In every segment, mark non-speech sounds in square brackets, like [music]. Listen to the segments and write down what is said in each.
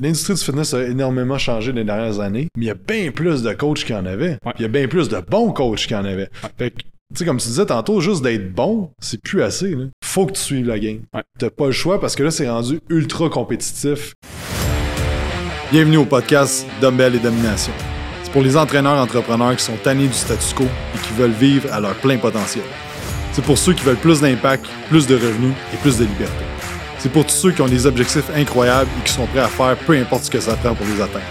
l'industrie du fitness a énormément changé les dernières années, mais il y a bien plus de coachs qu'il y en avait. Il y a bien plus de bons coachs qu'il y en avait. Fait que, tu sais, comme tu disais tantôt, juste d'être bon, c'est plus assez. Là. Faut que tu suives la game. T'as pas le choix parce que là, c'est rendu ultra compétitif. Bienvenue au podcast Dumbbell et Domination. C'est pour les entraîneurs entrepreneurs qui sont tannés du statu quo et qui veulent vivre à leur plein potentiel. C'est pour ceux qui veulent plus d'impact, plus de revenus et plus de liberté. C'est pour tous ceux qui ont des objectifs incroyables et qui sont prêts à faire peu importe ce que ça prend pour les atteindre.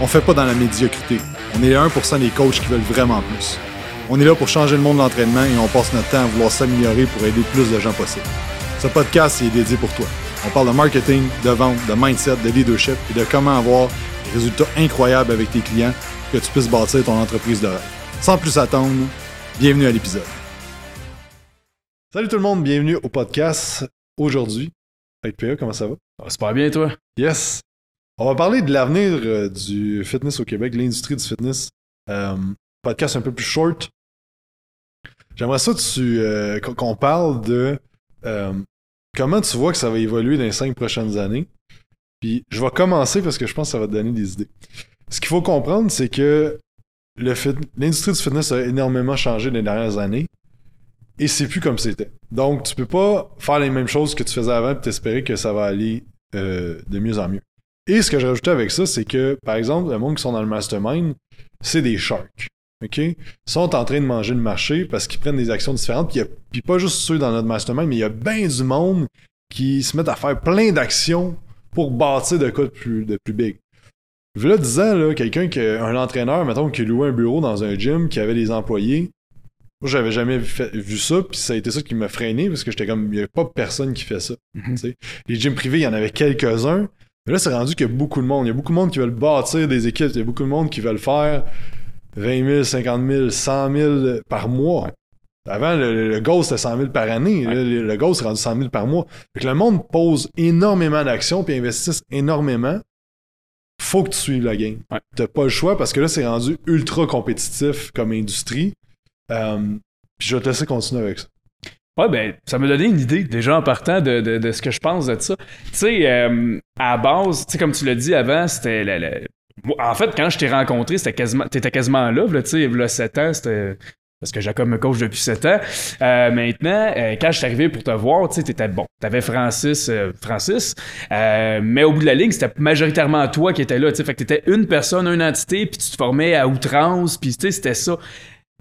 On fait pas dans la médiocrité. On est les 1% des coachs qui veulent vraiment plus. On est là pour changer le monde de l'entraînement et on passe notre temps à vouloir s'améliorer pour aider plus de gens possible. Ce podcast est dédié pour toi. On parle de marketing, de vente, de mindset, de leadership et de comment avoir des résultats incroyables avec tes clients pour que tu puisses bâtir ton entreprise de rêve. Sans plus attendre, bienvenue à l'épisode. Salut tout le monde, bienvenue au podcast. Aujourd'hui, avec PA, comment ça va? Ça va super bien, toi? Yes! On va parler de l'avenir euh, du fitness au Québec, l'industrie du fitness. Euh, podcast un peu plus short. J'aimerais ça tu, euh, qu'on parle de euh, comment tu vois que ça va évoluer dans les cinq prochaines années. Puis je vais commencer parce que je pense que ça va te donner des idées. Ce qu'il faut comprendre, c'est que l'industrie du fitness a énormément changé les dernières années et c'est plus comme c'était. Donc, tu peux pas faire les mêmes choses que tu faisais avant et t'espérer que ça va aller euh, de mieux en mieux. Et ce que je rajoutais avec ça, c'est que, par exemple, le monde qui sont dans le mastermind, c'est des sharks. OK? Ils sont en train de manger le marché parce qu'ils prennent des actions différentes. Puis, pas juste ceux dans notre mastermind, mais il y a bien du monde qui se mettent à faire plein d'actions pour bâtir de quoi de plus, de plus big. Là disant, là, quelqu'un qui un entraîneur, mettons, qui louait un bureau dans un gym, qui avait des employés, moi, j'avais jamais vu, ça, puis ça a été ça qui m'a freiné parce que j'étais comme, il n'y a pas personne qui fait ça. Mhm. Les gyms privés, il y en avait quelques-uns, mais là, c'est rendu qu'il y a beaucoup de monde. Il y a beaucoup de monde qui veulent bâtir des équipes, il y a beaucoup de monde qui veulent faire 20 000, 50 000, 100 000 par mois. Avant, le, le goal, c'était 100 000 par année. Le, le goal, c'est rendu 100 000 par mois. Fait que le monde pose énormément d'actions puis investissent énormément. Faut que tu suives la game. T'as pas le choix parce que là, c'est rendu ultra compétitif comme industrie. Euh, puis je vais te laisser continuer avec ça. Ouais, ben, ça m'a donné une idée, déjà en partant de, de, ce que je pense de ça. Tu sais, euh, à base, tu sais, comme tu l'as dit avant, c'était En fait, quand je t'ai rencontré, c'était quasiment, t'étais quasiment là, tu sais, il y a 7 ans, c'était parce que Jacob me coach depuis 7 ans. Euh, maintenant, quand je suis arrivé pour te voir, tu sais, t'étais bon. T'avais Francis, Francis, mais au bout de la ligne, c'était majoritairement toi qui étais là, tu sais. Fait que t'étais une personne, une entité, puis tu te formais à outrance, puis tu sais, c'était ça.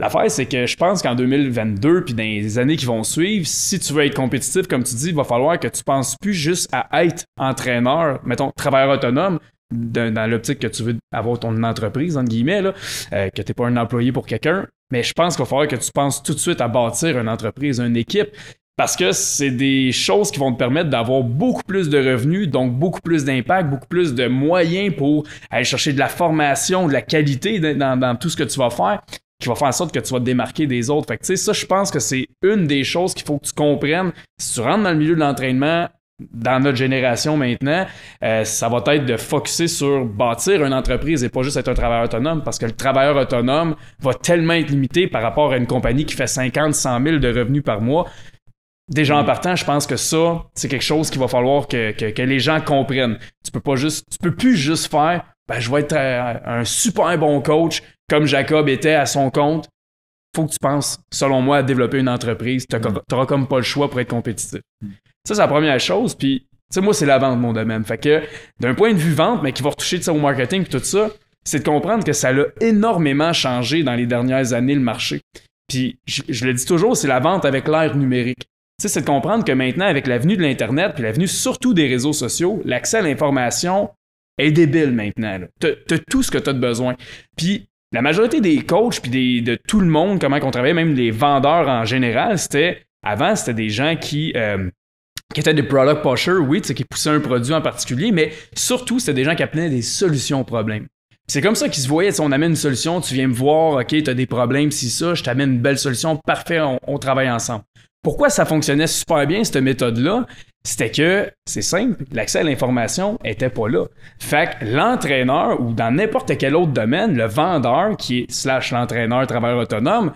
L'affaire, c'est que je pense qu'en 2022 puis dans les années qui vont suivre, si tu veux être compétitif, comme tu dis, il va falloir que tu penses plus juste à être entraîneur, mettons, travailleur autonome, dans l'optique que tu veux avoir ton entreprise, entre guillemets, là, euh, que tu n'es pas un employé pour quelqu'un. Mais je pense qu'il va falloir que tu penses tout de suite à bâtir une entreprise, une équipe. Parce que c'est des choses qui vont te permettre d'avoir beaucoup plus de revenus, donc beaucoup plus d'impact, beaucoup plus de moyens pour aller chercher de la formation, de la qualité dans, dans tout ce que tu vas faire qui va faire en sorte que tu vas te démarquer des autres. Fait que, tu sais, ça, je pense que c'est une des choses qu'il faut que tu comprennes. Si tu rentres dans le milieu de l'entraînement, dans notre génération maintenant, euh, ça va être de focuser sur bâtir une entreprise et pas juste être un travailleur autonome parce que le travailleur autonome va tellement être limité par rapport à une compagnie qui fait 50, 100 000 de revenus par mois. Déjà en partant, je pense que ça, c'est quelque chose qu'il va falloir que, que, les gens comprennent. Tu peux pas juste, tu peux plus juste faire, ben, je vais être un super bon coach, comme Jacob était à son compte, faut que tu penses, selon moi, à développer une entreprise. Tu n'auras mm. comme pas le choix pour être compétitif. Mm. Ça, c'est la première chose. Puis, tu sais, moi, c'est la vente, mon domaine. Fait que, d'un point de vue vente, mais qui va retoucher au marketing et tout ça, c'est de comprendre que ça a énormément changé dans les dernières années, le marché. Puis, je, le dis toujours, c'est la vente avec l'ère numérique. Tu sais, c'est de comprendre que maintenant, avec l'avenue de l'Internet, puis l'avenue surtout des réseaux sociaux, l'accès à l'information est débile maintenant. Tu as, tout ce que tu as besoin. Puis, la majorité des coachs puis de tout le monde, comment on travaillait, même les vendeurs en général, c'était avant, c'était des gens qui euh, qui étaient des product pushers, oui, qui poussaient un produit en particulier, mais surtout, c'était des gens qui appelaient des solutions aux problèmes. C'est comme ça qu'ils se voyaient, on amène une solution, tu viens me voir, ok, tu as des problèmes, si ça, je t'amène une belle solution, parfait, on travaille ensemble. Pourquoi ça fonctionnait super bien, cette méthode-là? C'était que, c'est simple, l'accès à l'information était pas là. Fait que l'entraîneur, ou dans n'importe quel autre domaine, le vendeur, qui est slash l'entraîneur travailleur autonome,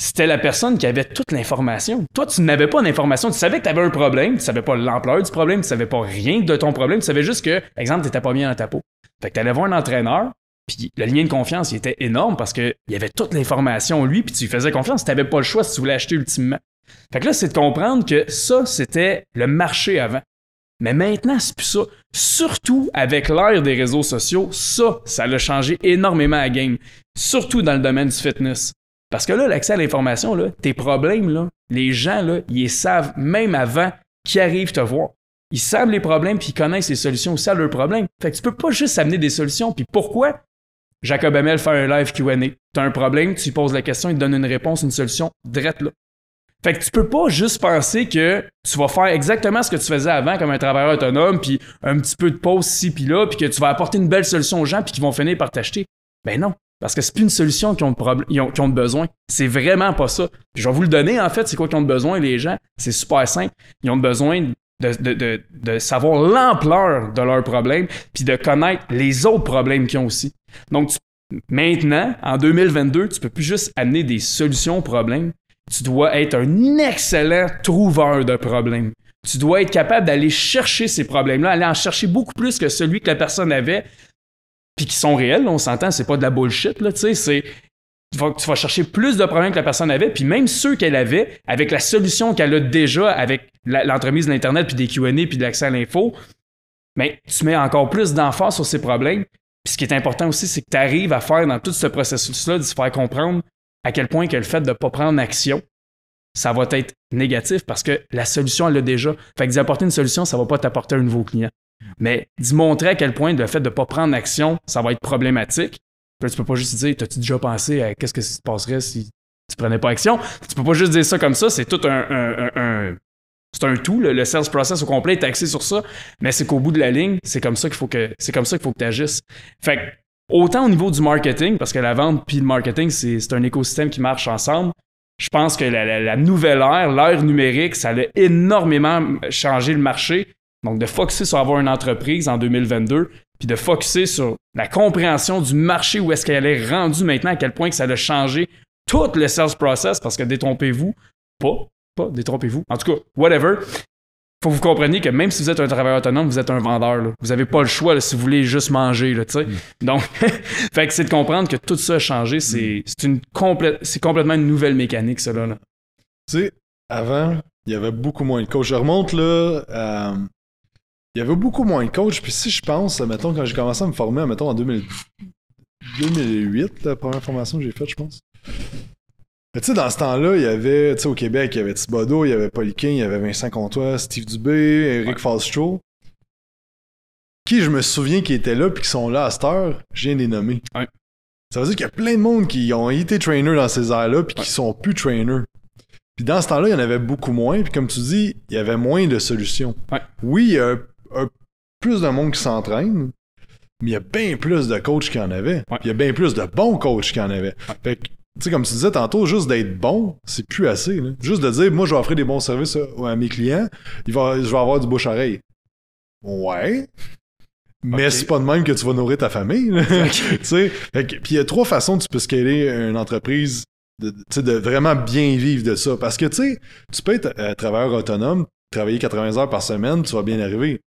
c'était la personne qui avait toute l'information. Toi, tu n'avais pas d'information. Tu savais que tu avais un problème, tu savais pas l'ampleur du problème, tu savais pas rien de ton problème, tu savais juste que, exemple, tu n'étais pas bien dans ta peau. Fait que tu allais voir un entraîneur, puis le lien de confiance, il était énorme parce qu'il y avait toute l'information, lui, puis tu lui faisais confiance. Tu n'avais pas le choix si tu voulais acheter ultimement. Fait que là, c'est de comprendre que ça, c'était le marché avant. Mais maintenant, c'est plus ça. Surtout avec l'ère des réseaux sociaux, ça, ça a changé énormément à game. Surtout dans le domaine du fitness. Parce que là, l'accès à l'information, là, tes problèmes, là, les gens, là, ils savent même avant qu'ils arrivent te voir. Ils savent les problèmes puis ils connaissent les solutions aussi à leurs problèmes. Fait que tu peux pas juste amener des solutions. Puis pourquoi? Jacob Amel fait un live Q&A? T'as un problème, tu poses la question, il te donne une réponse, une solution, drette là. Fait que tu peux pas juste penser que tu vas faire exactement ce que tu faisais avant comme un travailleur autonome, puis un petit peu de pause ici puis là, puis que tu vas apporter une belle solution aux gens, puis qu'ils vont finir par t'acheter. Ben non, parce que c'est plus une solution qu'ils ont, ont, ont besoin. C'est vraiment pas ça. Puis je vais vous le donner, en fait, c'est quoi qu'ils ont besoin, les gens? C'est super simple. Ils ont besoin de, de, de, de savoir l'ampleur de leurs problèmes, puis de connaître les autres problèmes qu'ils ont aussi. Donc, maintenant, en 2022, tu peux plus juste amener des solutions aux problèmes, tu dois être un excellent trouveur de problèmes. Tu dois être capable d'aller chercher ces problèmes-là, aller en chercher beaucoup plus que celui que la personne avait, puis qui sont réels. on s'entend, c'est pas de la bullshit, là, tu sais, c'est. Tu vas, chercher plus de problèmes que la personne avait, puis même ceux qu'elle avait, avec la solution qu'elle a déjà avec l'entremise de l'Internet, puis des QA, puis de l'accès à l'info, mais tu mets encore plus d'emphase sur ces problèmes. Puis ce qui est important aussi, c'est que tu arrives à faire dans tout ce processus-là, de se faire comprendre à quel point que le fait de ne pas prendre action, ça va être négatif parce que la solution, elle l'a déjà. Fait que d'y apporter une solution, ça ne va pas t'apporter un nouveau client. Mais d'y montrer à quel point le fait de ne pas prendre action, ça va être problématique. Puis tu peux pas juste dire, t'as-tu déjà pensé à qu'est-ce que se passerait si tu prenais pas action? Tu peux pas juste dire ça comme ça, c'est tout un, c'est un tout, le, sales process au complet est axé sur ça, mais c'est qu'au bout de la ligne, c'est comme ça qu'il faut que c'est comme ça qu'il faut que tu agisses. Fait que Autant au niveau du marketing, parce que la vente puis le marketing, c'est un écosystème qui marche ensemble. Je pense que la, nouvelle ère, l'ère numérique, ça a énormément changé le marché. Donc, de focuser sur avoir une entreprise en 2022, puis de focuser sur la compréhension du marché, où est-ce qu'elle est rendue maintenant, à quel point que ça a changé tout le sales process, parce que détrompez-vous, pas, pas, détrompez-vous, en tout cas, whatever, faut que vous compreniez que même si vous êtes un travailleur autonome, vous êtes un vendeur. Vous n'avez pas le choix si vous voulez juste manger. Là, mm. Donc, [laughs] fait que c'est de comprendre que tout ça a changé. C'est mm. une complète, c'est complètement une nouvelle mécanique, ça. Là, Tu sais, avant, il y avait beaucoup moins de coachs. Je remonte là. Euh, il y avait beaucoup moins de coachs. Puis si je pense, mettons, quand j'ai commencé à me former, mettons en 2008, la première formation que j'ai faite, je pense tu sais, dans ce temps-là, il y avait, tu sais, au Québec, il y avait Thibodeau, il y avait Pauliquin, il y avait Vincent Comtois, Steve Dubé, Eric ouais. Qui je me souviens qui étaient là puis qui sont là à cette heure, je viens de les nommer. Ça veut dire qu'il y a plein de monde qui ont été trainers dans ces airs-là puis qui sont plus trainers. Puis dans ce temps-là, il y en avait beaucoup moins. Puis comme tu dis, il y avait moins de solutions. Oui, il y a plus de monde qui s'entraîne, mais il y a bien plus de coachs qu'il y en avait. Il y a bien plus de bons coachs qu'il y en avait. Fait que tu sais, comme tu disais tantôt, juste d'être bon, c'est plus assez. Juste de dire, moi, je vais offrir des bons services à, mes clients, il va, je vais avoir du bouche-oreille. Ouais. Mais c'est pas de même que tu vas nourrir ta famille. [laughs] tu sais, puis il y a trois façons que tu peux scaler une entreprise de, de vraiment bien vivre de ça. Parce que tu sais, tu peux être euh, travailleur autonome, travailler 80 heures par semaine, tu vas bien arriver.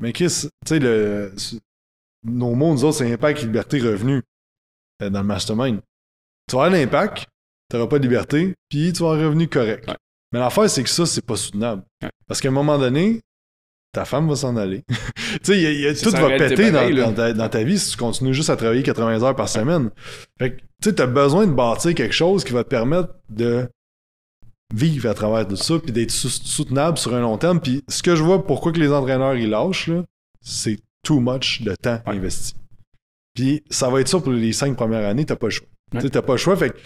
Mais Chris, tu sais, le, nos mots, nous autres, c'est impact, liberté, revenu euh, dans le mastermind tu vas avoir l'impact, tu n'auras pas de liberté, puis tu vas avoir un revenu correct. Mais l'affaire, c'est que ça, c'est pas soutenable. Parce qu'à un moment donné, ta femme va s'en aller. [laughs] tu sais, tout va péter dans, ta, vie si tu continues juste à travailler 80 heures par semaine. Fait que, tu sais, tu as besoin de bâtir quelque chose qui va te permettre de vivre à travers tout ça, puis d'être soutenable sur un long terme. Puis ce que je vois, pourquoi que les entraîneurs, ils lâchent, c'est too much de temps investi. Puis ça va être ça pour les cinq premières années, t'as pas le choix. Tu t'as pas le choix, fait que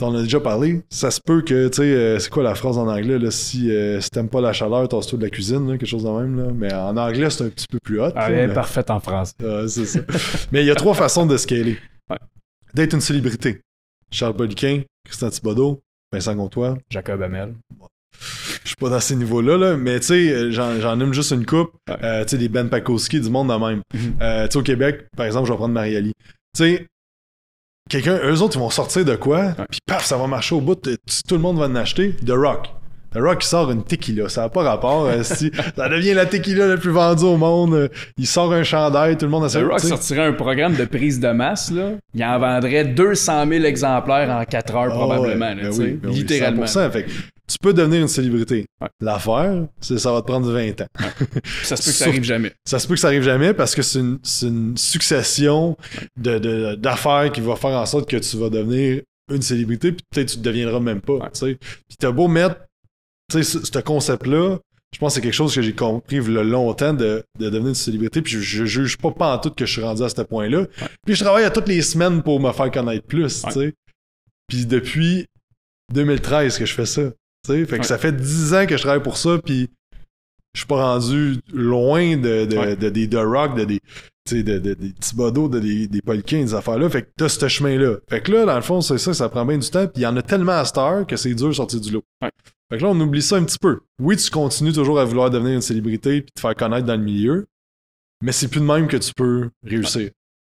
t'en as déjà parlé. Ça se peut que, tu sais, euh, c'est quoi la phrase en anglais, là, si, euh, si t'aimes pas la chaleur, t'as toi de la cuisine, quelque chose de même, là. Mais en anglais, c'est un petit peu plus hot. Ah, elle est parfaite en [laughs] c'est ça. mais il y a trois façons de scaler. D'être une célébrité. Charles Poliquin, Christian Thibodeau, Vincent Gontois. Jacob Hamel. Je suis pas dans ces niveaux-là, là, mais tu sais, euh, j'en aime juste une coupe. tu sais, des Ben Pakowski, du monde de même. Mm-hmm. tu sais, au Québec, par exemple, je vais prendre. Tu sais, quelqu'un, eux autres, ils vont sortir de quoi, puis paf, ça va marcher au bout, tout le monde va en acheter. The Rock. The Rock, il sort une tequila, ça n'a pas rapport. euh, si, [laughs] ça devient la tequila la plus vendue au monde. euh, il sort un chandail, tout le monde a The Rock sortirait un programme de prise de masse, là. Il en vendrait 200 000 exemplaires en 4 heures, probablement, là, tu sais. littéralement. Fait que tu peux devenir une célébrité. Ouais. L'affaire, c'est ça va te prendre 20 ans. Ça se peut que ça [laughs] arrive jamais. Ça se peut que ça arrive jamais parce que c'est une, succession de, de- d'affaires qui va faire en sorte que tu vas devenir une célébrité, puis peut-être tu ne deviendras même pas. Ouais. Puis t'as beau mettre ce, ce concept-là, je pense que c'est quelque chose que j'ai compris a longtemps de, de devenir une célébrité, puis je, je juge pas pas en tout que je suis rendu à ce point-là. Puis je travaille à toutes les semaines pour me faire connaître plus, tu sais. Puis depuis 2013 que je fais ça. Fait que Ouais. ça fait 10 ans que je travaille pour ça, puis je suis pas rendu loin de, de, Ouais. de- des The Rock, de des, de, de- des Thibodeau, de des, des Polkins, des affaires-là. Fait que t'as ce chemin-là. Fait que là, dans le fond, c'est ça, ça prend bien du temps. Puis il y en a tellement à cette heure que c'est dur de sortir du lot. Ouais. Fait que là, on oublie ça un petit peu. Oui, tu continues toujours à vouloir devenir une célébrité puis te faire connaître dans le milieu, mais c'est plus de même que tu peux réussir.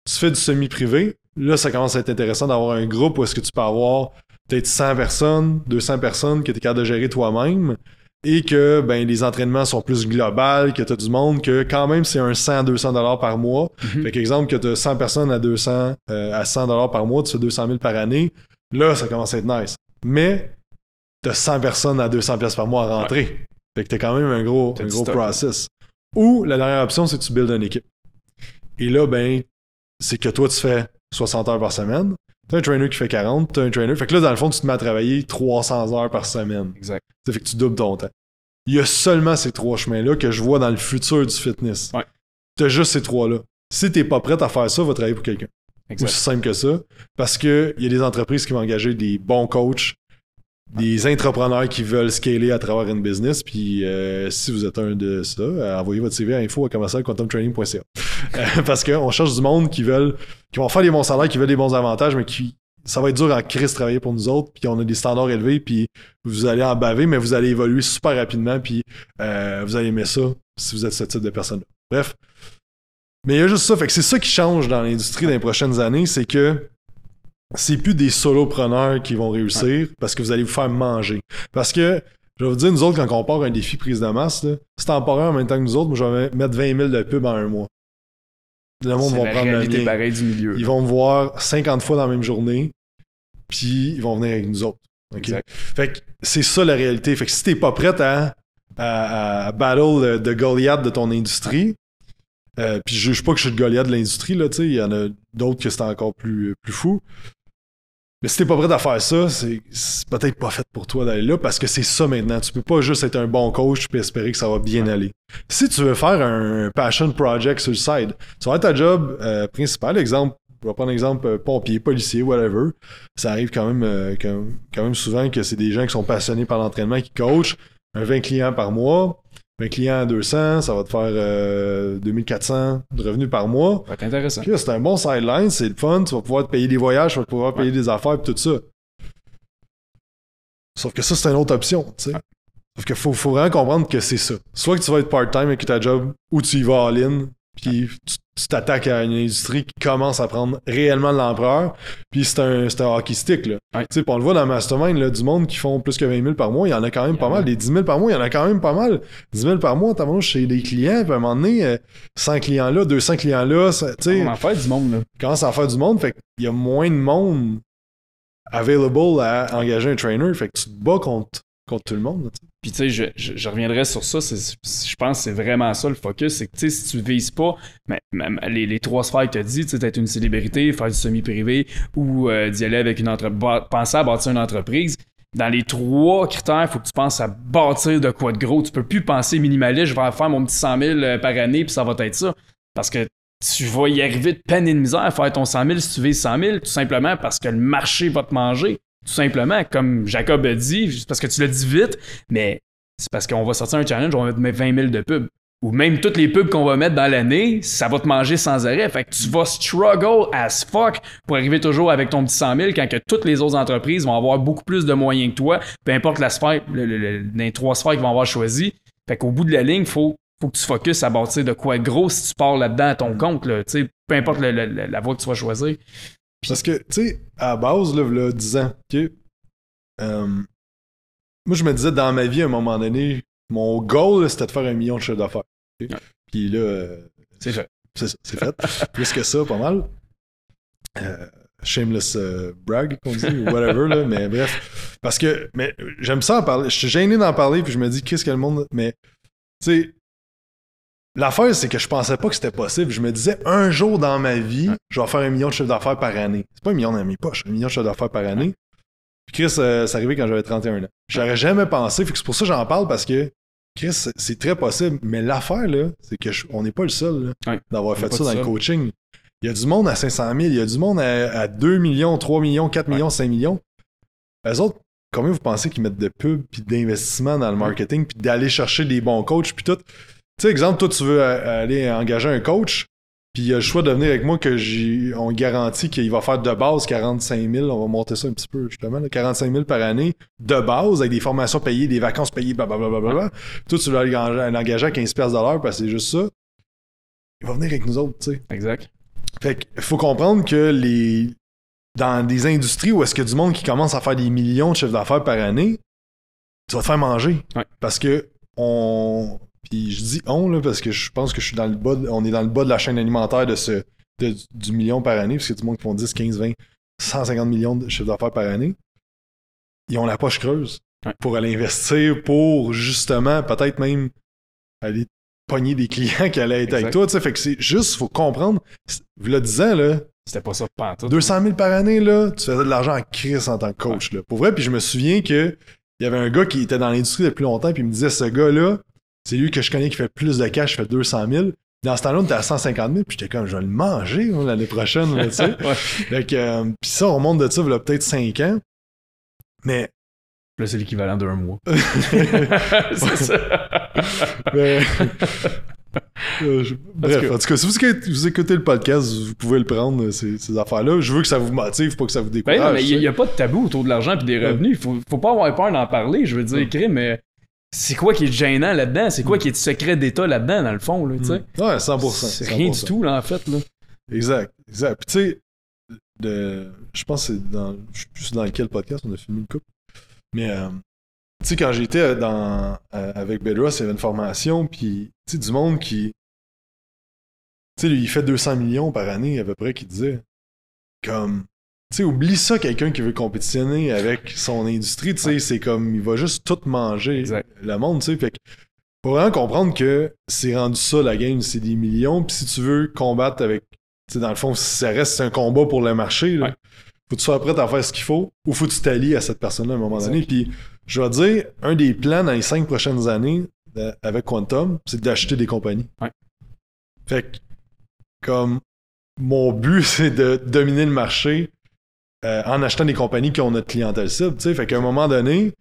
Tu fais du semi-privé, là, ça commence à être intéressant d'avoir un groupe où est-ce que tu peux avoir peut-être 100 personnes, 200 personnes que tu es capable de gérer toi-même et que ben, les entraînements sont plus globaux, que tu as du monde, que quand même c'est un 100-200 dollars par mois. Mhm. Fait qu'exemple, que tu as 100 personnes à 200 euh, à 100 dollars par mois, tu fais 200 000 par année, là, ça commence à être nice. Mais tu as 100 personnes à 200 pièces par mois à rentrer. Fait que tu quand même un gros, un gros stock. process. Ou la dernière option, c'est que tu builds une équipe. Et là, ben, c'est que toi, tu fais 60 heures par semaine. T'as un trainer qui fait 40, t'as un trainer. Fait que là, dans le fond, tu te mets à travailler 300 heures par semaine. Exact. Ça fait que tu doubles ton temps. Il y a seulement ces trois chemins-là que je vois dans le futur du fitness. Ouais. T'as juste ces trois-là. Si t'es pas prêt à faire ça, va travailler pour quelqu'un. Exact. Aussi simple que ça. Parce que il y a des entreprises qui vont engager des bons coachs, des entrepreneurs qui veulent scaler à travers une business. Puis euh, si vous êtes un de ça, euh, envoyez votre CV à info à commercialquantumtraining.ca. [laughs] Euh, parce qu'on cherche du monde qui veulent, qui vont faire des bons salaires, qui veulent des bons avantages, mais qui ça va être dur en crise travailler pour nous autres, puis on a des standards élevés, puis vous allez en baver, mais vous allez évoluer super rapidement, puis vous allez aimer ça si vous êtes ce type de personne-là. Bref. Mais il y a juste ça, fait que c'est ça qui change dans l'industrie dans les prochaines années, c'est que c'est plus des solopreneurs qui vont réussir parce que vous allez vous faire manger. Parce que, je vais vous dire, nous autres, quand on part un défi prise de masse, là, c'est temporaire en même temps que nous autres, moi, je vais mettre 20 000 de pub en un mois. Le monde va prendre le du milieu. Ils vont me voir 50 fois dans la même journée, puis ils vont venir avec nous autres. Fait que c'est ça la réalité. Fait que si t'es pas prêt à, à, à battle le- de Goliath de ton industrie, euh, puis je juge pas que je suis le Goliath de l'industrie, là, tu sais, il y en a d'autres que c'est encore plus, plus fou. Mais si t'es pas prêt à faire ça, c'est peut-être pas fait pour toi d'aller là parce que c'est ça maintenant. Tu peux pas juste être un bon coach puis espérer que ça va bien aller. Si tu veux faire un passion project sur le side, tu vas ta job euh, principale, exemple, on va prendre l'exemple euh, pompier, policier, whatever. Ça arrive quand même, euh, quand, quand même souvent que c'est des gens qui sont passionnés par l'entraînement qui coachent. Un 20 clients par mois, 20 clients à 200, ça va te faire euh, 2400 de revenus par mois. Ça va être intéressant. Ok, c'est un bon sideline, c'est le fun, tu vas pouvoir te payer des voyages, tu vas pouvoir payer des affaires et tout ça. Sauf que ça, c'est une autre option, tu sais. Sauf qu'il faut, faut vraiment comprendre que c'est ça. Soit que tu vas être part-time avec ta job, ou tu y vas all-in, puis tu tu t'attaques à une industrie qui commence à prendre réellement de l'ampleur, puis c'est un, c'est un hockey stick, là. Ouais. Tu sais, puis on le voit dans le Mastermind, là, du monde qui font plus que 20 000 par mois, il y en a quand même pas mal. Les 10 000 par mois, il y en a quand même pas mal. 10 000 par mois, t'as chez des clients, puis à un moment donné, euh, 100 clients là, 200 clients là, tu sais, On en fait du monde, là. commence à en faire du monde, fait qu'il y a moins de monde available à engager un trainer, fait que tu te bats contre, contre tout le monde. Puis tu sais, je, reviendrai sur ça. Je pense que c'est vraiment ça le focus. C'est que tu sais, si tu vises pas mais, les, trois sphères que tu as dit, tu sais, d'être une célébrité, faire du semi-privé ou euh, d'y aller avec une entreprise, penser à bâtir une entreprise. Dans les trois critères, il faut que tu penses à bâtir de quoi de gros. Tu peux plus penser minimaliste, je vais faire mon petit 100 000 euh, par année, puis ça va être ça. Parce que tu vas y arriver de peine et de misère à faire ton 100 000 si tu vises 100 000, tout simplement parce que le marché va te manger. Tout simplement, comme Jacob a dit, parce que tu l'as dit vite, mais c'est parce qu'on va sortir un challenge, on va mettre 20 000 de pubs. Ou même toutes les pubs qu'on va mettre dans l'année, ça va te manger sans arrêt. Fait que tu vas struggle as fuck pour arriver toujours avec ton petit 100 000 quand que toutes les autres entreprises vont avoir beaucoup plus de moyens que toi, peu importe la sphère, le, le- le- les trois sphères qu'ils vont avoir choisi. Fait qu'au bout de la ligne, faut, faut que tu focuses à bâtir de quoi gros si tu pars là-dedans à ton compte, là, peu importe la voie que tu vas choisir. Parce que, tu sais, à la base, là, là 10 ans, OK? euh, moi, je me disais, dans ma vie, à un moment donné, mon goal, c'était de faire un million de chiffre d'affaires. OK? Ouais. Puis là, euh, C'est fait. c'est ça, c'est fait. [laughs] Plus que ça, pas mal. Euh, shameless euh, brag, qu'on dit, ou whatever, là, mais bref. Parce que, mais j'aime ça en parler. Je suis gêné d'en parler, puis je me dis, qu'est-ce que le monde. Mais, tu sais, l'affaire, c'est que je pensais pas que c'était possible. Je me disais, un jour dans ma vie, je vais faire un million de chiffre d'affaires par année. C'est pas un million dans mes poches, un million de chiffre d'affaires par année. Puis Chris, euh, c'est arrivé quand j'avais 31 ans. J'aurais jamais pensé, fait que c'est pour ça que j'en parle, parce que. Chris, c'est- très possible. Mais l'affaire, là, c'est que je- on n'est pas le seul là, Ouais. d'avoir fait ça dans le coaching. Il y a du monde à 500 000, il y a du monde à, à 2 millions, 3 millions, 4 millions, 5 millions. Eux autres, combien vous pensez qu'ils mettent de pub puis d'investissement dans le marketing puis d'aller chercher des bons coachs puis tout? Tu sais, exemple, toi, tu veux aller engager un coach puis il a le choix de venir avec moi que j'ai, on garantit qu'il va faire de base 45 000, on va monter ça un petit peu justement, là, 45 000 par année de base avec des formations payées, des vacances payées, blablabla. Bla, bla, bla. Toi, tu veux aller engager- l'engager à 15 pièces de l'heure parce que c'est juste ça. Il va venir avec nous autres, tu sais. Exact. Fait qu'il faut comprendre que les dans des industries où est-ce qu'il y a du monde qui commence à faire des millions de chiffres d'affaires par année, tu vas te faire manger. Ouais. Parce que on. Puis je dis on là, parce que je pense que je suis dans le bas. de- on est dans le bas de la chaîne alimentaire de ce de- du million par année, parce y a du monde qui font 10, 15, 20, 150 millions de chiffres d'affaires par année. Ils ont la poche creuse Ouais. pour aller investir, pour justement peut-être même aller pogner des clients [laughs] qui allaient être avec toi. tu sais. Fait que c'est juste, faut comprendre. Vous le disant, là, C'était pas ça pantoute. 200 000 par année, là, tu faisais de l'argent en crise en tant que coach. Là. Pour vrai, puis je me souviens que il y avait un gars qui était dans l'industrie depuis longtemps, puis il me disait ce gars-là, c'est lui que je connais qui fait plus de cash, il fait 200 000. Dans ce temps-là, on était à 150 000, puis j'étais comme, je vais le manger l'année prochaine, tu sais. [laughs] ouais. Fait que, euh, puis ça, on remonte de ça, il y a peut-être 5 ans. Mais, Là, c'est l'équivalent d'un mois. [laughs] [laughs] c'est ça. euh, je- bref, que- en tout cas, si vous écoutez, vous écoutez le podcast, vous pouvez le prendre, euh, ces, ces affaires-là. Je veux que ça vous motive, pas que ça vous Ben décourage. non, mais il n'y a, pas de tabou autour de l'argent et des revenus. Il faut, faut pas avoir peur d'en parler. Je veux dire, Ouais. crime, mais c'est quoi qui est gênant là-dedans? C'est quoi qui est de secret d'État là-dedans, dans le fond? Là, tu sais? Mm. Ouais, 100%. C'est rien du 100%. tout, là, en fait. Là. Exact, exact. Puis tu sais, de- je pense que c'est dans. Je sais plus dans quel podcast on a filmé une coupe. Mais euh, tu sais, quand j'étais dans euh, avec Bedros, il y avait une formation, puis tu sais, du monde qui. Tu sais, lui, il fait 200 millions par année à peu près, qui disait. Comme. Tu sais, oublie ça, quelqu'un qui veut compétitionner avec son industrie, tu sais, c'est comme, il va juste tout manger Exact. le monde, tu sais. Fait que, faut vraiment comprendre que c'est rendu ça, la game, c'est des millions, puis si tu veux combattre avec tu sais, dans le fond, ça reste un combat pour le marché. Là. Ouais. Faut que tu sois prêt à faire ce qu'il faut ou faut que tu t'allies à cette personne-là à un moment Exact. donné. Puis, je vais dire, un des plans dans les cinq prochaines années euh, avec Quantum, c'est d'acheter des compagnies. Ouais. Fait que, comme, mon but, [laughs] c'est de dominer le marché euh, en achetant des compagnies qui ont notre clientèle cible. tu sais. Fait qu'à un moment donné,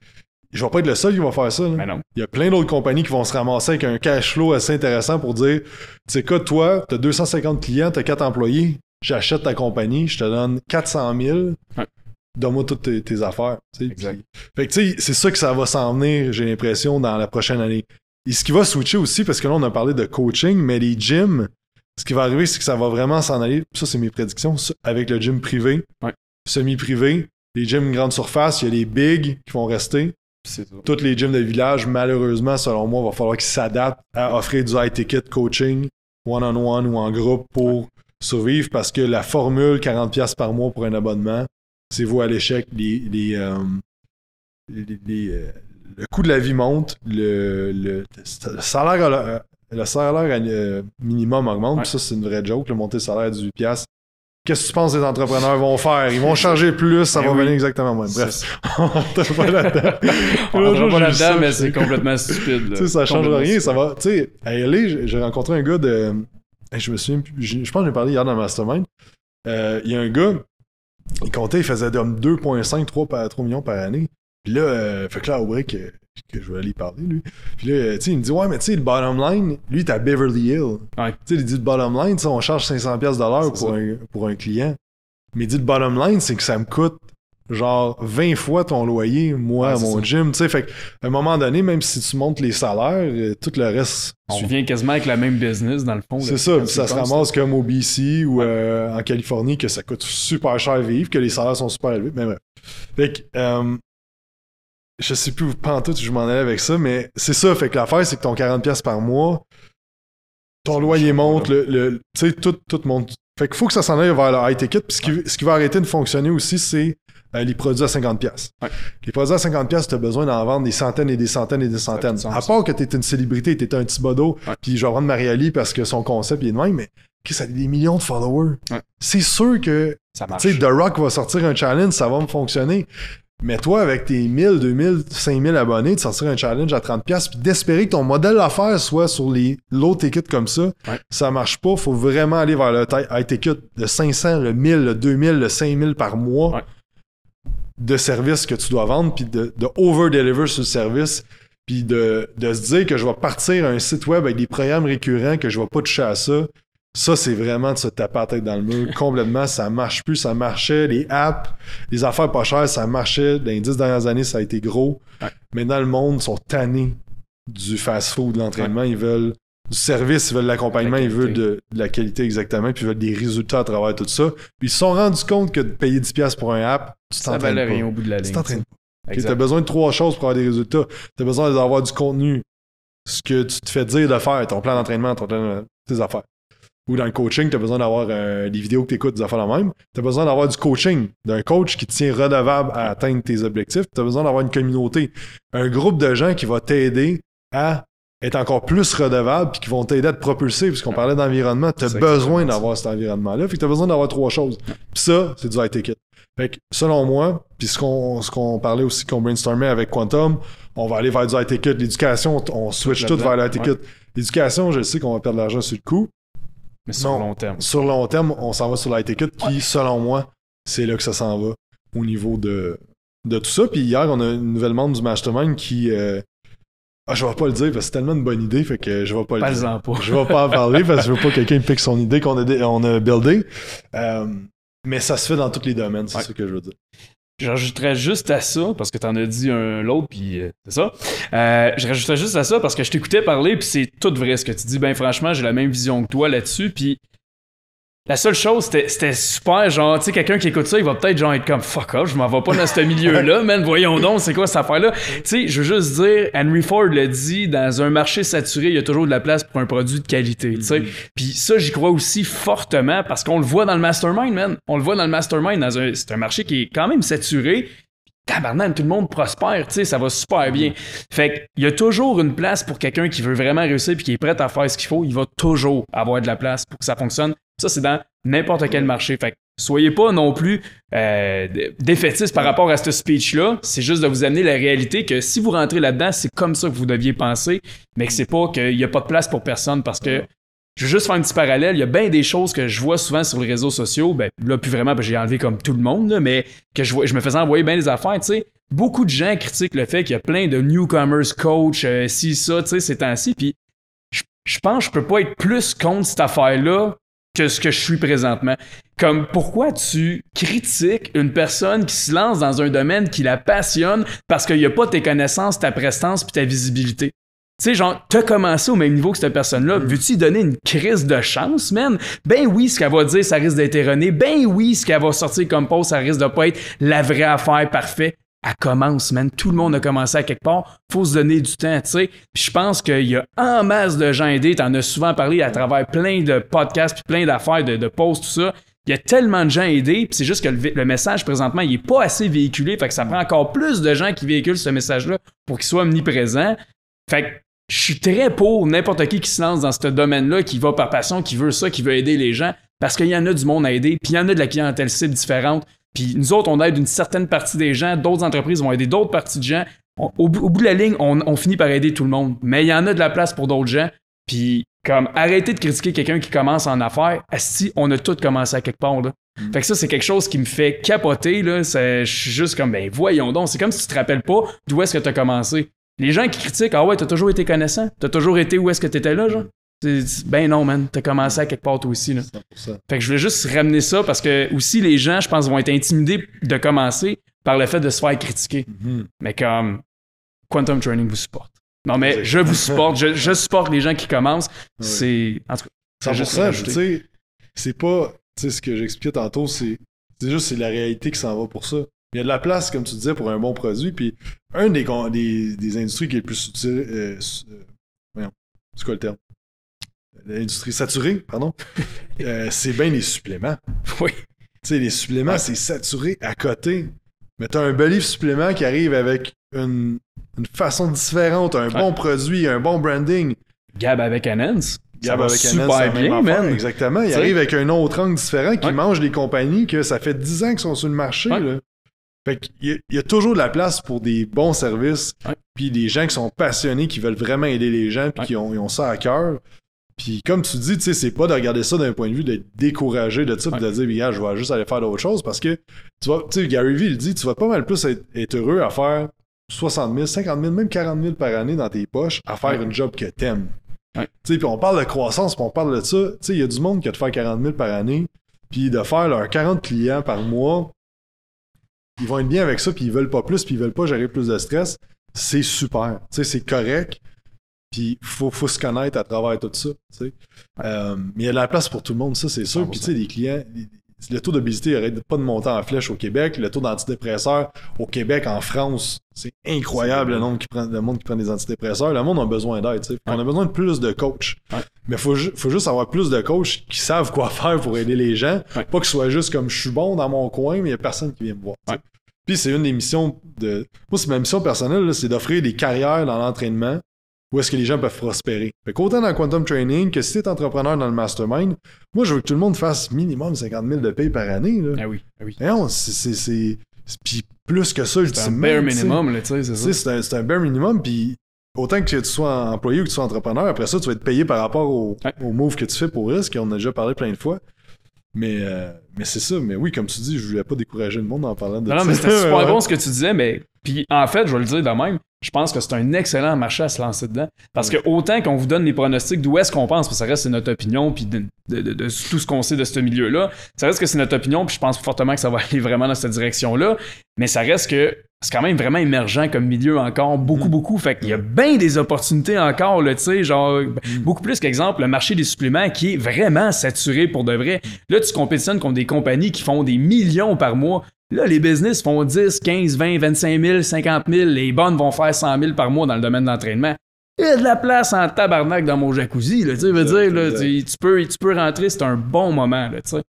je vais pas être le seul qui va faire ça. là. Mais non. Il y a plein d'autres compagnies qui vont se ramasser avec un cash flow assez intéressant pour dire Tu sais quoi, toi, tu as 250 clients, tu as 4 employés, j'achète ta compagnie, je te donne 400 000, Ouais. donne-moi toutes tes, tes affaires. Exact. Fait que tu sais, c'est ça que ça va s'en venir, j'ai l'impression, dans la prochaine année. Et ce qui va switcher aussi, parce que là, on a parlé de coaching, mais les gyms, ce qui va arriver, c'est que ça va vraiment s'en aller. Ça, c'est mes prédictions, avec le gym privé, Ouais. Semi-privé, les gyms grande surface, il y a les big qui vont rester tous les gyms de village, malheureusement, selon moi, il va falloir qu'ils s'adaptent à offrir du high ticket coaching, one-on-one ou en groupe pour survivre parce que la formule 40$ par mois pour un abonnement, c'est vous à l'échec. Les, les, euh, les- les, euh, le coût de la vie monte, le, le, le salaire, le salaire euh, minimum augmente. Ouais. Ça, c'est une vraie joke, le monter salaire du 18$. Qu'est-ce que tu penses que les entrepreneurs vont faire? Ils vont charger plus, ça Ben va oui. venir exactement même. Bref, [laughs] on rentre pas là-dedans. On pas là-dedans, mais c'est complètement stupide. tu sais, ça change rien. Ça va. Tu sais, à LA, j'ai- rencontré un gars de. Je me souviens Je pense que j'ai parlé hier dans Mastermind. Euh, Il y a un gars, il comptait, il faisait comme 2,5, 3, par- 3 millions par année. Puis là, euh, fait que là, au break, euh, que je vais aller parler, lui. Puis là, euh, tu sais, il me dit, ouais, mais tu sais, le bottom line, lui, il est à Beverly Hills. Ouais. Tu sais, il dit, le bottom line, tu on charge 500$ piastres de l'heure C'est pour ça. un, pour un client. Mais il dit, le bottom line, c'est que ça me coûte genre 20 fois ton loyer, moi, Ouais, à mon ça. gym. Tu sais, fait qu'à un moment donné, même si tu montes les salaires, euh, tout le reste. Tu on- viens quasiment avec la même business, dans le fond. C'est ça, puis tu ça se ramasse comme au BC ou euh, en Californie que ça coûte super cher à vivre, que les salaires sont super élevés. Mais bref. Fait que, euh, je sais plus pas en tout je m'en allais avec ça, mais c'est ça. Fait que l'affaire, c'est que ton 40$ par mois, ton loyer monte, le, le- tu sais, tout, tout monte. Fait qu'il faut que ça s'en aille vers le high ticket. Puis ce qui, ce qui va arrêter de fonctionner aussi, c'est euh, les produits à 50$. Ouais. Les produits à 50$, tu as besoin d'en vendre des centaines et des centaines et des centaines. À part que tu une célébrité, tu un petit bodo, puis je vais prendre Mariali parce que son concept il est de même, mais que ça a des millions de followers. Ouais. C'est sûr que Ça marche. tu sais, The Rock va sortir un challenge, ça va me fonctionner. Mais toi, avec tes 1000, 2000, 5000 abonnés, de sortir un challenge à 30$, puis d'espérer que ton modèle d'affaires soit sur les low tickets comme ça, Ouais. ça marche pas. Faut vraiment aller vers le high ticket de 500, le 1000, le 2000, le 5000 par mois Ouais. de services que tu dois vendre, puis de, de over-deliver sur le service, puis de, de se dire que je vais partir à un site web avec des programmes récurrents, que je vais pas toucher à ça. Ça, c'est vraiment de se taper la tête dans le mur [laughs] complètement. Ça marche plus, ça marchait. Les apps, les affaires pas chères, ça marchait. Dans les dix dernières années, ça a été gros. Ouais. Maintenant, le monde sont tannés du fast-food, de l'entraînement. Ils veulent du service, ils veulent de l'accompagnement, La ils veulent de, de la qualité exactement, puis ils veulent des résultats à travers tout ça. Puis ils se sont rendus compte que de payer 10$ pour un app, tu ça t'entraînes valait pas. rien au bout de la Tu ligne. t'entraînes tu pas. sais. Tu as besoin de trois choses pour avoir des résultats. Tu as besoin d'avoir du contenu, ce que tu te fais dire de faire, ton plan d'entraînement, ton plan de- tes affaires. Ou dans le coaching, tu as besoin d'avoir euh, des vidéos que tu écoutes, des affaires la même. Tu as besoin d'avoir du coaching, d'un coach qui te tient redevable à atteindre tes objectifs. Tu as besoin d'avoir une communauté, un groupe de gens qui va t'aider à être encore plus redevable puis qui vont t'aider à te propulser. Puisqu'on parlait d'environnement, tu as besoin d'avoir cet environnement-là. Fait que tu as besoin d'avoir trois choses. Puis ça, c'est du high ticket. Fait que selon moi, puis ce qu'on ce qu'on parlait aussi, qu'on brainstormait avec Quantum, on va aller vers du high ticket. L'éducation, on switch tout vers le high ticket. L'éducation, je sais qu'on va perdre de l'argent sur le coup. Mais sur Non. le long terme. Sur le long terme, on s'en va sur le high ticket. Puis selon moi, c'est là que ça s'en va au niveau de, de tout ça. Puis hier, on a une nouvelle membre du Mastermind qui. euh, ah, je vais pas le dire parce que c'est tellement une bonne idée, fait que je vais pas le dire. Pas. Je vais pas en parler parce que je veux pas que quelqu'un pique son idée qu'on a, dé- on a buildé. Euh, mais ça se fait dans tous les domaines, c'est Ouais. ça que je veux dire. J'ajouterais juste à ça, parce que t'en as dit un l'autre, puis euh, c'est ça. Euh, je rajouterais juste à ça parce que je t'écoutais parler, puis c'est tout vrai ce que tu dis. Ben franchement, j'ai la même vision que toi là-dessus, puis la seule chose, c'était super, genre, tu sais, quelqu'un qui écoute ça, il va peut-être genre être comme fuck off, je m'en vais pas dans ce milieu-là, man, voyons donc, c'est quoi cette affaire-là? Tu sais, je veux juste dire, Henry Ford l'a dit, dans un marché saturé, il y a toujours de la place pour un produit de qualité, tu sais. Puis ça, j'y crois aussi fortement parce qu'on le voit dans le mastermind, man. On le voit dans le mastermind, dans un, c'est un marché qui est quand même saturé. Tabarnak, tout le monde prospère, tu sais, ça va super bien. Fait qu'il y a toujours une place pour quelqu'un qui veut vraiment réussir puis qui est prêt à faire ce qu'il faut. Il va toujours avoir de la place pour que ça fonctionne. Ça, c'est dans n'importe quel marché. Fait que soyez pas non plus euh, défaitistes par rapport à ce speech-là. C'est juste de vous amener la réalité que si vous rentrez là-dedans, c'est comme ça que vous deviez penser, mais que c'est pas qu'il y a pas de place pour personne parce que je veux juste faire un petit parallèle. Il y a bien des choses que je vois souvent sur les réseaux sociaux. Ben, là, plus vraiment, j'ai enlevé comme tout le monde, là, mais que je, vois, je me faisais envoyer bien des affaires, tu sais. Beaucoup de gens critiquent le fait qu'il y a plein de newcomers coach, euh, ci, ça, tu sais, ces temps-ci. Puis je, je pense que je peux pas être plus contre cette affaire-là que ce que je suis présentement. Comme pourquoi tu critiques une personne qui se lance dans un domaine qui la passionne parce qu'il n'y a pas tes connaissances, ta prestance puis ta visibilité? Tu sais, genre, t'as commencé au même niveau que cette personne-là. Veux-tu lui donner une crise de chance, man? Ben oui, ce qu'elle va dire, ça risque d'être erroné. Ben oui, ce qu'elle va sortir comme post, ça risque de pas être la vraie affaire parfaite. Elle commence, man. Tout le monde a commencé à quelque part. Faut se donner du temps, tu sais. Je pense qu'il y a en masse de gens aidés. T'en as souvent parlé à travers plein de podcasts puis plein d'affaires, de, posts, tout ça. Il y a tellement de gens aidés, puis c'est juste que le, le message présentement, il est pas assez véhiculé, fait que ça prend encore plus de gens qui véhiculent ce message-là pour qu'il soit omniprésent. Fait que je suis très pour n'importe qui qui se lance dans ce domaine-là, qui va par passion, qui veut ça, qui veut aider les gens, parce qu'il y en a du monde à aider, puis il y en a de la clientèle cible différente. Puis nous autres, on aide une certaine partie des gens, d'autres entreprises vont aider d'autres parties de gens. On- au, bout- au bout de la ligne, on, on finit par aider tout le monde. Mais il y en a de la place pour d'autres gens. Puis comme arrêtez de critiquer quelqu'un qui commence en affaires. Asti, on a tous commencé à quelque part là. Fait que ça, c'est quelque chose qui me fait capoter. Là. Je suis juste comme, ben voyons donc. C'est comme si tu te rappelles pas d'où est-ce que tu as commencé. Les gens qui critiquent, ah ouais, t'as toujours été connaissant? T'as toujours été où est-ce que t'étais là, genre. Ben non, man. T'as commencé à quelque part toi aussi. Là. 100%. Fait que je voulais juste ramener ça parce que aussi les gens, je pense, vont être intimidés de commencer par le fait de se faire critiquer. Mhm. Mais comme Quantum Training vous supporte. Non, mais je vous supporte. Je, je supporte les gens qui commencent. Ouais. C'est. En tout cas, c'est juste 100%, rajouter. tu sais, c'est pas, tu sais, ce que j'expliquais tantôt, c'est juste c'est la réalité qui s'en va pour ça. Il y a de la place, comme tu disais, pour un bon produit, puis un des, des, des industries qui est le plus utile, euh, euh, c'est quoi le terme? L'industrie saturée, pardon, [laughs] euh, c'est bien les suppléments. Oui. Tu sais, les suppléments, c'est saturé à côté. Mais t'as un bel supplément qui arrive avec une, une façon différente, un bon produit, un bon branding. Gab avec Anens. Gab avec super bien, affaire. Exactement. Il T'sais. arrive avec un autre angle différent qui Ouais. mange les compagnies que ça fait 10 ans qu'ils sont sur le marché. Là. Fait qu'il y, y a toujours de la place pour des bons services, puis des gens qui sont passionnés, qui veulent vraiment aider les gens, puis qui ont ça à cœur. Puis comme tu dis, tu sais, c'est pas de regarder ça d'un point de vue d'être découragé de ça, Ouais. de dire, gars, je vais juste aller faire d'autres choses, parce que tu vas, tu sais, Gary Vee il dit, tu vas pas mal plus être, être heureux à faire 60 000, 50 000, même 40 000 par année dans tes poches à faire Ouais. une job que t'aimes. Ouais. Tu sais, puis on parle de croissance, puis on parle de ça. Tu sais, il y a du monde qui a de faire 40 000 par année, puis de faire leurs 40 clients par mois, ils vont être bien avec ça, puis ils veulent pas plus, puis ils veulent pas gérer plus de stress. C'est super. Tu sais, c'est correct. Puis faut, faut se connaître à travers tout ça. tu sais. Euh, mais il y a de la place pour tout le monde, ça, c'est sûr. Puis tu sais, les clients, les- le taux d'obésité n'arrête pas de monter en flèche au Québec. Le taux d'antidépresseurs au Québec, en France, c'est incroyable le nombre qui prend, le monde qui prend des antidépresseurs. Le monde a besoin d'aide. On a besoin de plus de coachs. Ouais. Mais faut, ju- faut juste avoir plus de coachs qui savent quoi faire pour aider les gens. Ouais. Pas que ce soit juste comme je suis bon dans mon coin, mais il n'y a personne qui vient me voir. Puis c'est une des missions de. Moi, c'est ma mission personnelle, c'est d'offrir des carrières dans l'entraînement où est-ce que les gens peuvent prospérer. Fait qu'autant dans le Quantum Training que si t'es entrepreneur dans le Mastermind, moi, je veux que tout le monde fasse minimum 50 000 de paye par année. Là. Ah oui, ah oui. C'est- Puis plus que ça, C'est un bare tu minimum, là, tu sais, c'est Tu ça. C'est un, c'est un bare minimum, puis autant que tu sois employé ou que tu sois entrepreneur, après ça, tu vas être payé par rapport au, Ouais. au move que tu fais pour risque, on en a déjà parlé plein de fois. Mais, euh, mais c'est ça, mais oui, comme tu dis, je voulais pas décourager le monde en parlant de Non, non, ça. mais c'était super [laughs] Ouais. bon ce que tu disais, mais puis en fait, je vais le dire de même, je pense que c'est un excellent marché à se lancer dedans. Parce que autant qu'on vous donne les pronostics d'où est-ce qu'on pense, parce que ça reste notre opinion, puis de tout ce qu'on sait de ce milieu-là, ça reste que c'est notre opinion, puis je pense fortement que ça va [laughs] aller vraiment dans cette direction-là, mais ça reste que c'est quand même vraiment émergent comme milieu encore, beaucoup, Mm. beaucoup. Fait qu'il y a bien des opportunités encore, là, tu sais, genre, Mm. beaucoup plus qu'exemple, le marché des suppléments qui est vraiment saturé pour de vrai. Là, tu compétitionnes contre des compagnies qui font des millions par mois. Là, les business font 10, 15, 20, 25 000, 50 000. Les bonnes vont faire 100 000 par mois dans le domaine d'entraînement. Il y a de la place en tabarnak dans mon jacuzzi, là, tu sais, veux dire, là, tu, tu peux, tu peux rentrer, c'est un bon moment, là, tu sais.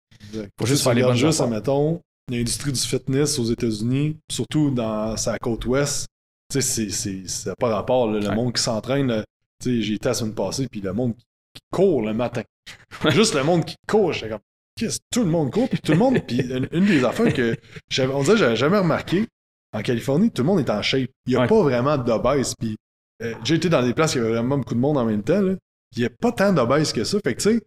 Faut juste faire les bonnes juste, admettons, l'industrie du fitness aux États-Unis, surtout dans sa côte ouest, tu sais, c'est- pas rapport. là, le Ouais. monde qui s'entraîne, là, tu sais, j'ai été la semaine passée, puis le monde qui court le matin. [laughs] Juste le monde qui court, j'étais comme, qu'est-ce tout le monde court, puis tout le monde, puis une, une des affaires que j'avais, on dirait j'avais jamais remarqué, en Californie, tout le monde est en shape. Il n'y a Ouais. pas vraiment d'obèse, puis euh, j'ai été dans des places où il y avait vraiment beaucoup de monde en même temps, là, il n'y a pas tant d'obèse que ça, fait que tu sais,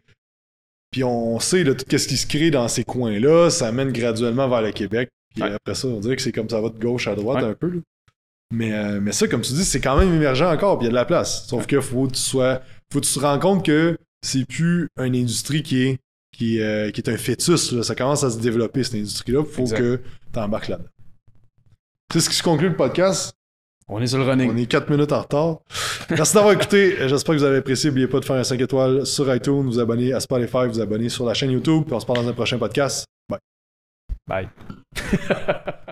puis on sait là, tout ce qui se crée dans ces coins-là, ça mène graduellement vers le Québec. Puis Ouais. après ça, on dirait que c'est comme ça va de gauche à droite Ouais. un peu. là. Mais, euh, mais ça, comme tu dis, c'est quand même émergent encore, puis il y a de la place. Sauf que faut que tu sois. Faut que tu te rends compte que c'est plus une industrie qui est, qui, euh, qui est un fœtus. là. Ça commence à se développer, cette industrie-là. Faut Exact. que tu embarques là-dedans. C'est ce qui se conclut le podcast? On est sur le running. On est 4 minutes en retard. Merci d'avoir écouté. J'espère que vous avez apprécié. N'oubliez pas de faire un 5 étoiles sur iTunes, vous abonner à Spotify, vous abonner sur la chaîne YouTube. Puis on se parle dans un prochain podcast. Bye. Bye. [laughs]